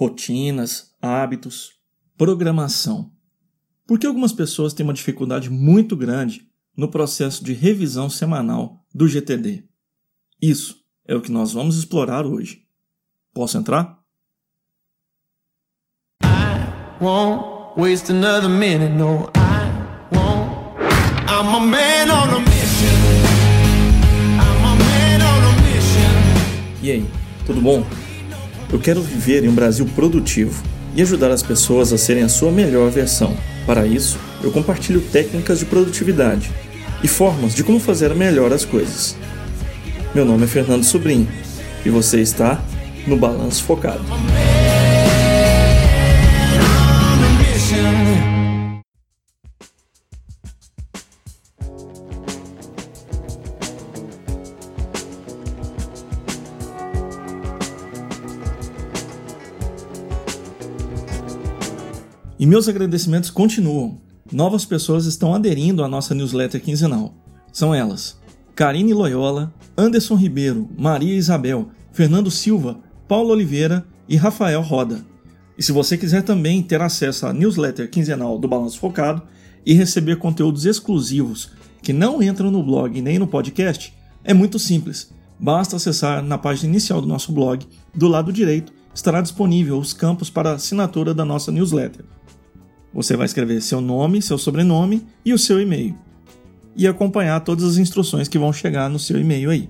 rotinas, hábitos, programação. Por que algumas pessoas têm uma dificuldade muito grande no processo de revisão semanal do GTD? Isso é o que nós vamos explorar hoje. Posso entrar? Minute, no. E aí, tudo bom? Eu quero viver em um Brasil produtivo e ajudar as pessoas a serem a sua melhor versão. Para isso, eu compartilho técnicas de produtividade e formas de como fazer melhor as coisas. Meu nome é Fernando Sobrinho e você está no Balanço Focado. E meus agradecimentos continuam. Novas pessoas estão aderindo à nossa newsletter quinzenal. São elas: Karine Loyola, Anderson Ribeiro, Maria Isabel, Fernando Silva, Paulo Oliveira e Rafael Roda. E se você quiser também ter acesso à newsletter quinzenal do Balanço Focado e receber conteúdos exclusivos que não entram no blog nem no podcast, é muito simples. Basta acessar na página inicial do nosso blog, do lado direito estará disponível os campos para assinatura da nossa newsletter. Você vai escrever seu nome, seu sobrenome e o seu e-mail. E acompanhar todas as instruções que vão chegar no seu e-mail aí.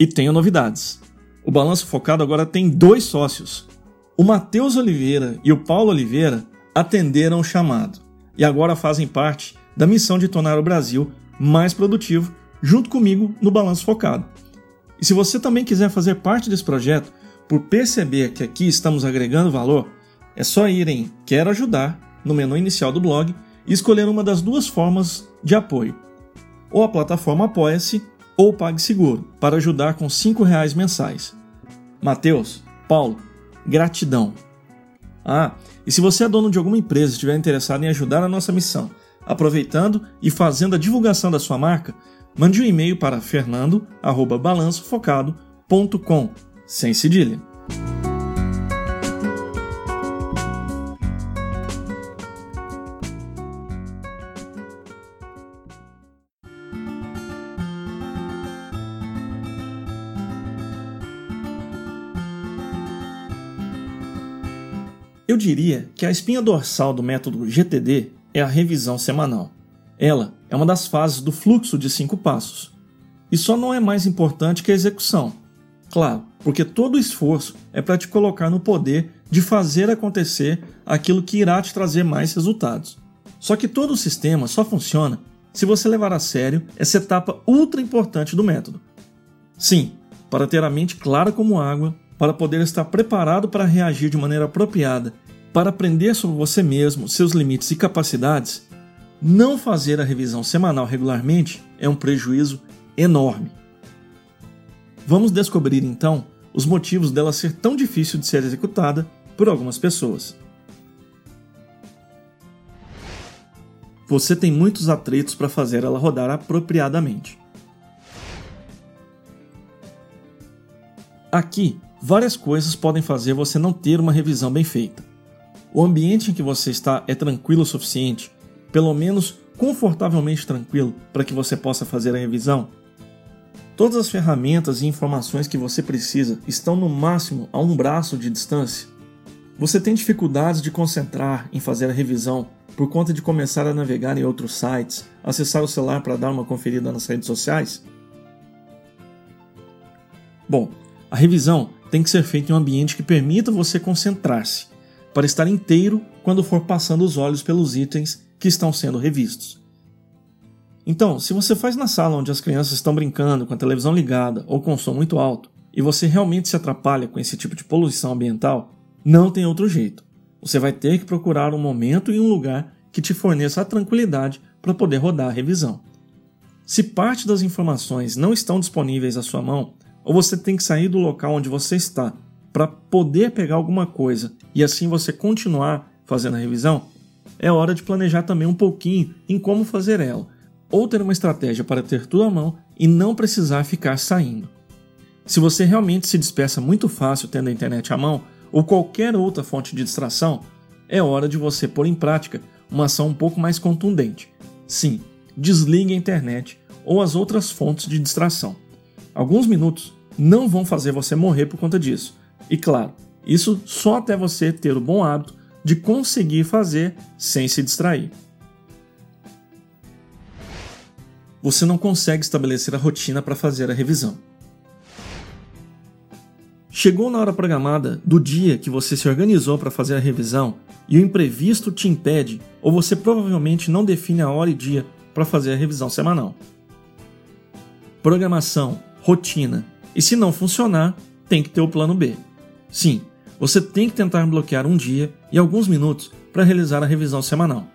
E tenho novidades. O Balanço Focado agora tem dois sócios. O Matheus Oliveira e o Paulo Oliveira atenderam o chamado e agora fazem parte da missão de tornar o Brasil mais produtivo junto comigo no Balanço Focado. E se você também quiser fazer parte desse projeto, por perceber que aqui estamos agregando valor, é só ir em Quero Ajudar no menu inicial do blog e escolher uma das duas formas de apoio, ou a plataforma Apoia-se ou PagSeguro, para ajudar com R$ reais mensais. Mateus, Paulo, gratidão. Ah, e se você é dono de alguma empresa e estiver interessado em ajudar a nossa missão, aproveitando e fazendo a divulgação da sua marca, mande um e-mail para fernando@balançofocado.com, sem cedilha. Eu diria que a espinha dorsal do método GTD é a revisão semanal. Ela é uma das fases do fluxo de cinco passos. E só não é mais importante que a execução. Claro, porque todo o esforço é para te colocar no poder de fazer acontecer aquilo que irá te trazer mais resultados. Só que todo o sistema só funciona se você levar a sério essa etapa ultra importante do método. Sim, para ter a mente clara como água, para poder estar preparado para reagir de maneira apropriada, para aprender sobre você mesmo, seus limites e capacidades, não fazer a revisão semanal regularmente é um prejuízo enorme. Vamos descobrir então os motivos dela ser tão difícil de ser executada por algumas pessoas. Você tem muitos atritos para fazer ela rodar apropriadamente. Aqui, várias coisas podem fazer você não ter uma revisão bem feita. O ambiente em que você está é tranquilo o suficiente pelo menos confortavelmente tranquilo para que você possa fazer a revisão? Todas as ferramentas e informações que você precisa estão no máximo a um braço de distância? Você tem dificuldades de concentrar em fazer a revisão por conta de começar a navegar em outros sites, acessar o celular para dar uma conferida nas redes sociais? Bom, a revisão tem que ser feita em um ambiente que permita você concentrar-se, para estar inteiro quando for passando os olhos pelos itens que estão sendo revistos. Então, se você faz na sala onde as crianças estão brincando com a televisão ligada ou com som muito alto, e você realmente se atrapalha com esse tipo de poluição ambiental, não tem outro jeito. Você vai ter que procurar um momento e um lugar que te forneça a tranquilidade para poder rodar a revisão. Se parte das informações não estão disponíveis à sua mão, ou você tem que sair do local onde você está para poder pegar alguma coisa e assim você continuar fazendo a revisão, é hora de planejar também um pouquinho em como fazer ela, ou ter uma estratégia para ter tudo à mão e não precisar ficar saindo. Se você realmente se dispersa muito fácil tendo a internet à mão ou qualquer outra fonte de distração, é hora de você pôr em prática uma ação um pouco mais contundente. Sim, desligue a internet ou as outras fontes de distração. Alguns minutos não vão fazer você morrer por conta disso. E claro, isso só até você ter o bom hábito de conseguir fazer sem se distrair. Você não consegue estabelecer a rotina para fazer a revisão. Chegou na hora programada do dia que você se organizou para fazer a revisão e o imprevisto te impede, ou você provavelmente não define a hora e dia para fazer a revisão semanal. Programação, rotina, e se não funcionar, tem que ter o plano B. Sim, você tem que tentar bloquear um dia e alguns minutos para realizar a revisão semanal.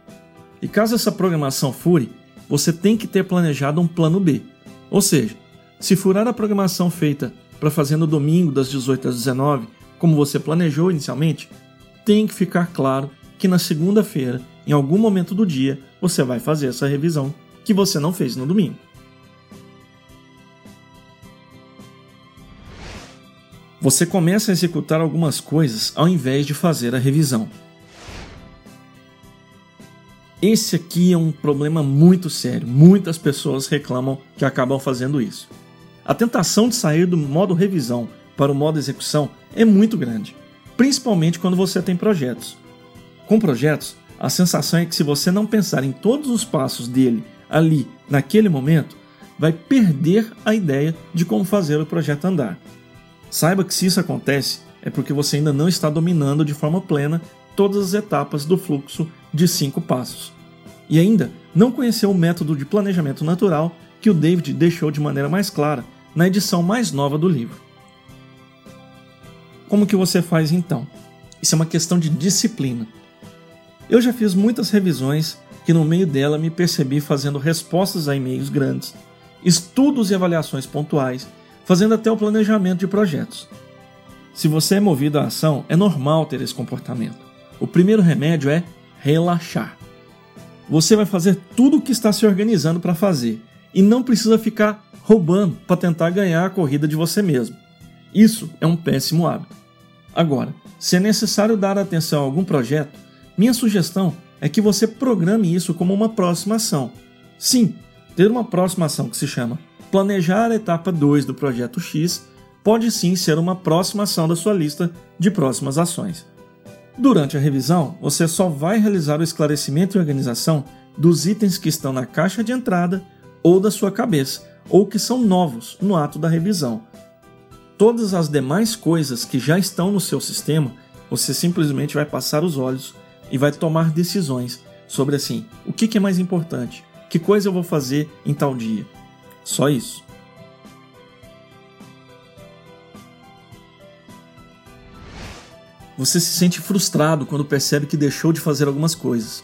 E caso essa programação fure, você tem que ter planejado um plano B. Ou seja, se furar a programação feita para fazer no domingo das 18 às 19, como você planejou inicialmente, tem que ficar claro que na segunda-feira, em algum momento do dia, você vai fazer essa revisão que você não fez no domingo. Você começa a executar algumas coisas ao invés de fazer a revisão. Esse aqui é um problema muito sério. Muitas pessoas reclamam que acabam fazendo isso. A tentação de sair do modo revisão para o modo execução é muito grande, principalmente quando você tem projetos. Com projetos, a sensação é que se você não pensar em todos os passos dele ali, naquele momento, vai perder a ideia de como fazer o projeto andar. Saiba que se isso acontece, é porque você ainda não está dominando de forma plena todas as etapas do fluxo de cinco passos. E ainda não conheceu o método de planejamento natural que o David deixou de maneira mais clara na edição mais nova do livro. Como que você faz então? Isso é uma questão de disciplina. Eu já fiz muitas revisões que no meio dela me percebi fazendo respostas a e-mails grandes, estudos e avaliações pontuais fazendo até o planejamento de projetos. Se você é movido à ação, é normal ter esse comportamento. O primeiro remédio é relaxar. Você vai fazer tudo o que está se organizando para fazer e não precisa ficar roubando para tentar ganhar a corrida de você mesmo. Isso é um péssimo hábito. Agora, se é necessário dar atenção a algum projeto, minha sugestão é que você programe isso como uma próxima ação. Sim, ter uma próxima ação que se chama planejar a etapa 2 do projeto X pode sim ser uma próxima ação da sua lista de próximas ações. Durante a revisão, você só vai realizar o esclarecimento e organização dos itens que estão na caixa de entrada ou da sua cabeça, ou que são novos no ato da revisão. Todas as demais coisas que já estão no seu sistema, você simplesmente vai passar os olhos e vai tomar decisões sobre assim, o que é mais importante, que coisa eu vou fazer em tal dia. Só isso. Você se sente frustrado quando percebe que deixou de fazer algumas coisas.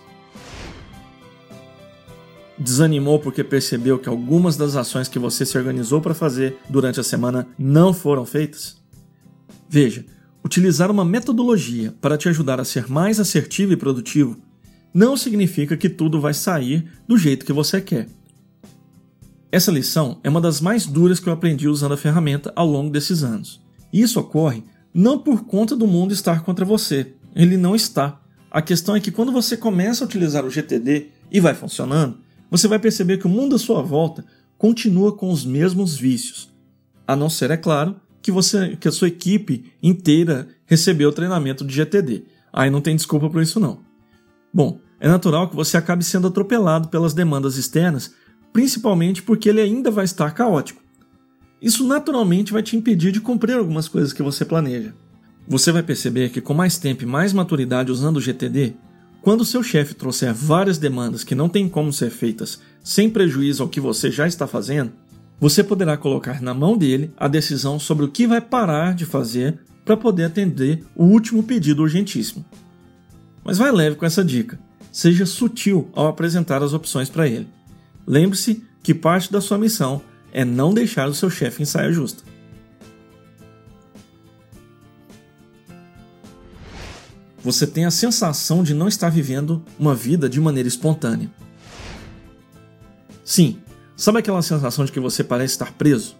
Desanimou porque percebeu que algumas das ações que você se organizou para fazer durante a semana não foram feitas? Veja, utilizar uma metodologia para te ajudar a ser mais assertivo e produtivo não significa que tudo vai sair do jeito que você quer. Essa lição é uma das mais duras que eu aprendi usando a ferramenta ao longo desses anos. E isso ocorre não por conta do mundo estar contra você, ele não está. A questão é que quando você começa a utilizar o GTD e vai funcionando, você vai perceber que o mundo à sua volta continua com os mesmos vícios. A não ser, é claro, que você que a sua equipe inteira recebeu o treinamento de GTD. Aí não tem desculpa por isso não. Bom, é natural que você acabe sendo atropelado pelas demandas externas principalmente porque ele ainda vai estar caótico. Isso naturalmente vai te impedir de cumprir algumas coisas que você planeja. Você vai perceber que com mais tempo e mais maturidade usando o GTD, quando seu chefe trouxer várias demandas que não têm como ser feitas sem prejuízo ao que você já está fazendo, você poderá colocar na mão dele a decisão sobre o que vai parar de fazer para poder atender o último pedido urgentíssimo. Mas vai leve com essa dica. Seja sutil ao apresentar as opções para ele. Lembre-se que parte da sua missão é não deixar o seu chefe em saia justa. você tem a sensação de não estar vivendo uma vida de maneira espontânea. Sim, sabe aquela sensação de que você parece estar preso?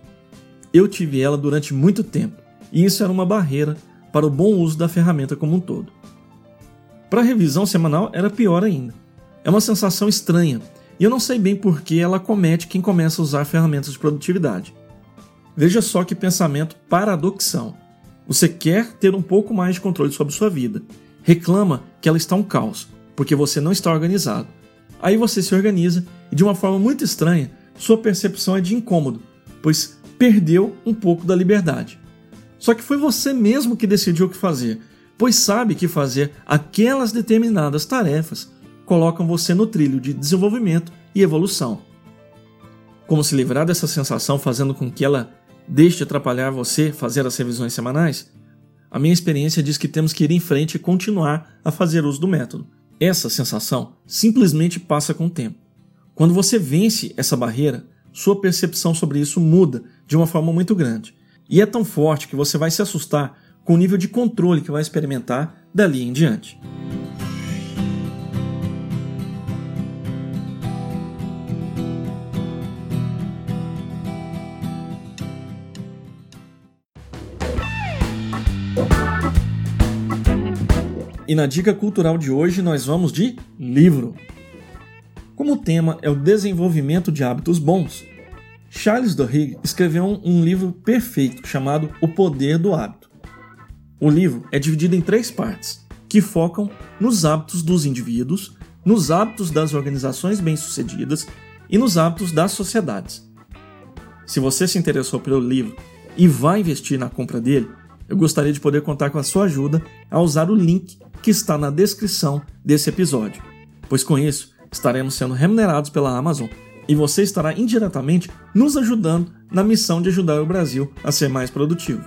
Eu tive ela durante muito tempo, e isso era uma barreira para o bom uso da ferramenta como um todo. Para a revisão semanal era pior ainda. É uma sensação estranha, e eu não sei bem por que ela comete quem começa a usar ferramentas de produtividade. Veja só que pensamento paradoxal. Você quer ter um pouco mais de controle sobre sua vida. Reclama que ela está um caos, porque você não está organizado. Aí você se organiza e, de uma forma muito estranha, sua percepção é de incômodo, pois perdeu um pouco da liberdade. Só que foi você mesmo que decidiu o que fazer, pois sabe que fazer aquelas determinadas tarefas colocam você no trilho de desenvolvimento e evolução. Como se livrar dessa sensação fazendo com que ela deixe de atrapalhar você fazer as revisões semanais? A minha experiência diz que temos que ir em frente e continuar a fazer uso do método. Essa sensação simplesmente passa com o tempo. Quando você vence essa barreira, sua percepção sobre isso muda de uma forma muito grande. E é tão forte que você vai se assustar com o nível de controle que vai experimentar dali em diante. E na dica cultural de hoje nós vamos de livro. Como o tema é o desenvolvimento de hábitos bons, Charles Duhigg escreveu um livro perfeito chamado O Poder do Hábito. O livro é dividido em três partes, que focam nos hábitos dos indivíduos, nos hábitos das organizações bem-sucedidas e nos hábitos das sociedades. Se você se interessou pelo livro e vai investir na compra dele, eu gostaria de poder contar com a sua ajuda a usar o link que está na descrição desse episódio, pois com isso estaremos sendo remunerados pela Amazon e você estará indiretamente nos ajudando na missão de ajudar o Brasil a ser mais produtivo.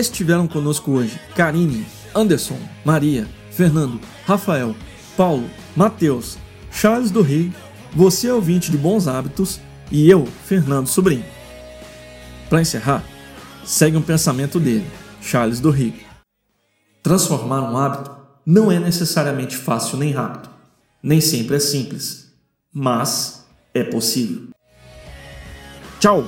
Estiveram conosco hoje Karine, Anderson, Maria, Fernando, Rafael, Paulo, Matheus, Charles do Rio você é ouvinte de Bons Hábitos e eu, Fernando Sobrinho. Para encerrar, segue um pensamento dele, Charles do Rio. Transformar um hábito não é necessariamente fácil nem rápido, nem sempre é simples, mas é possível. Tchau!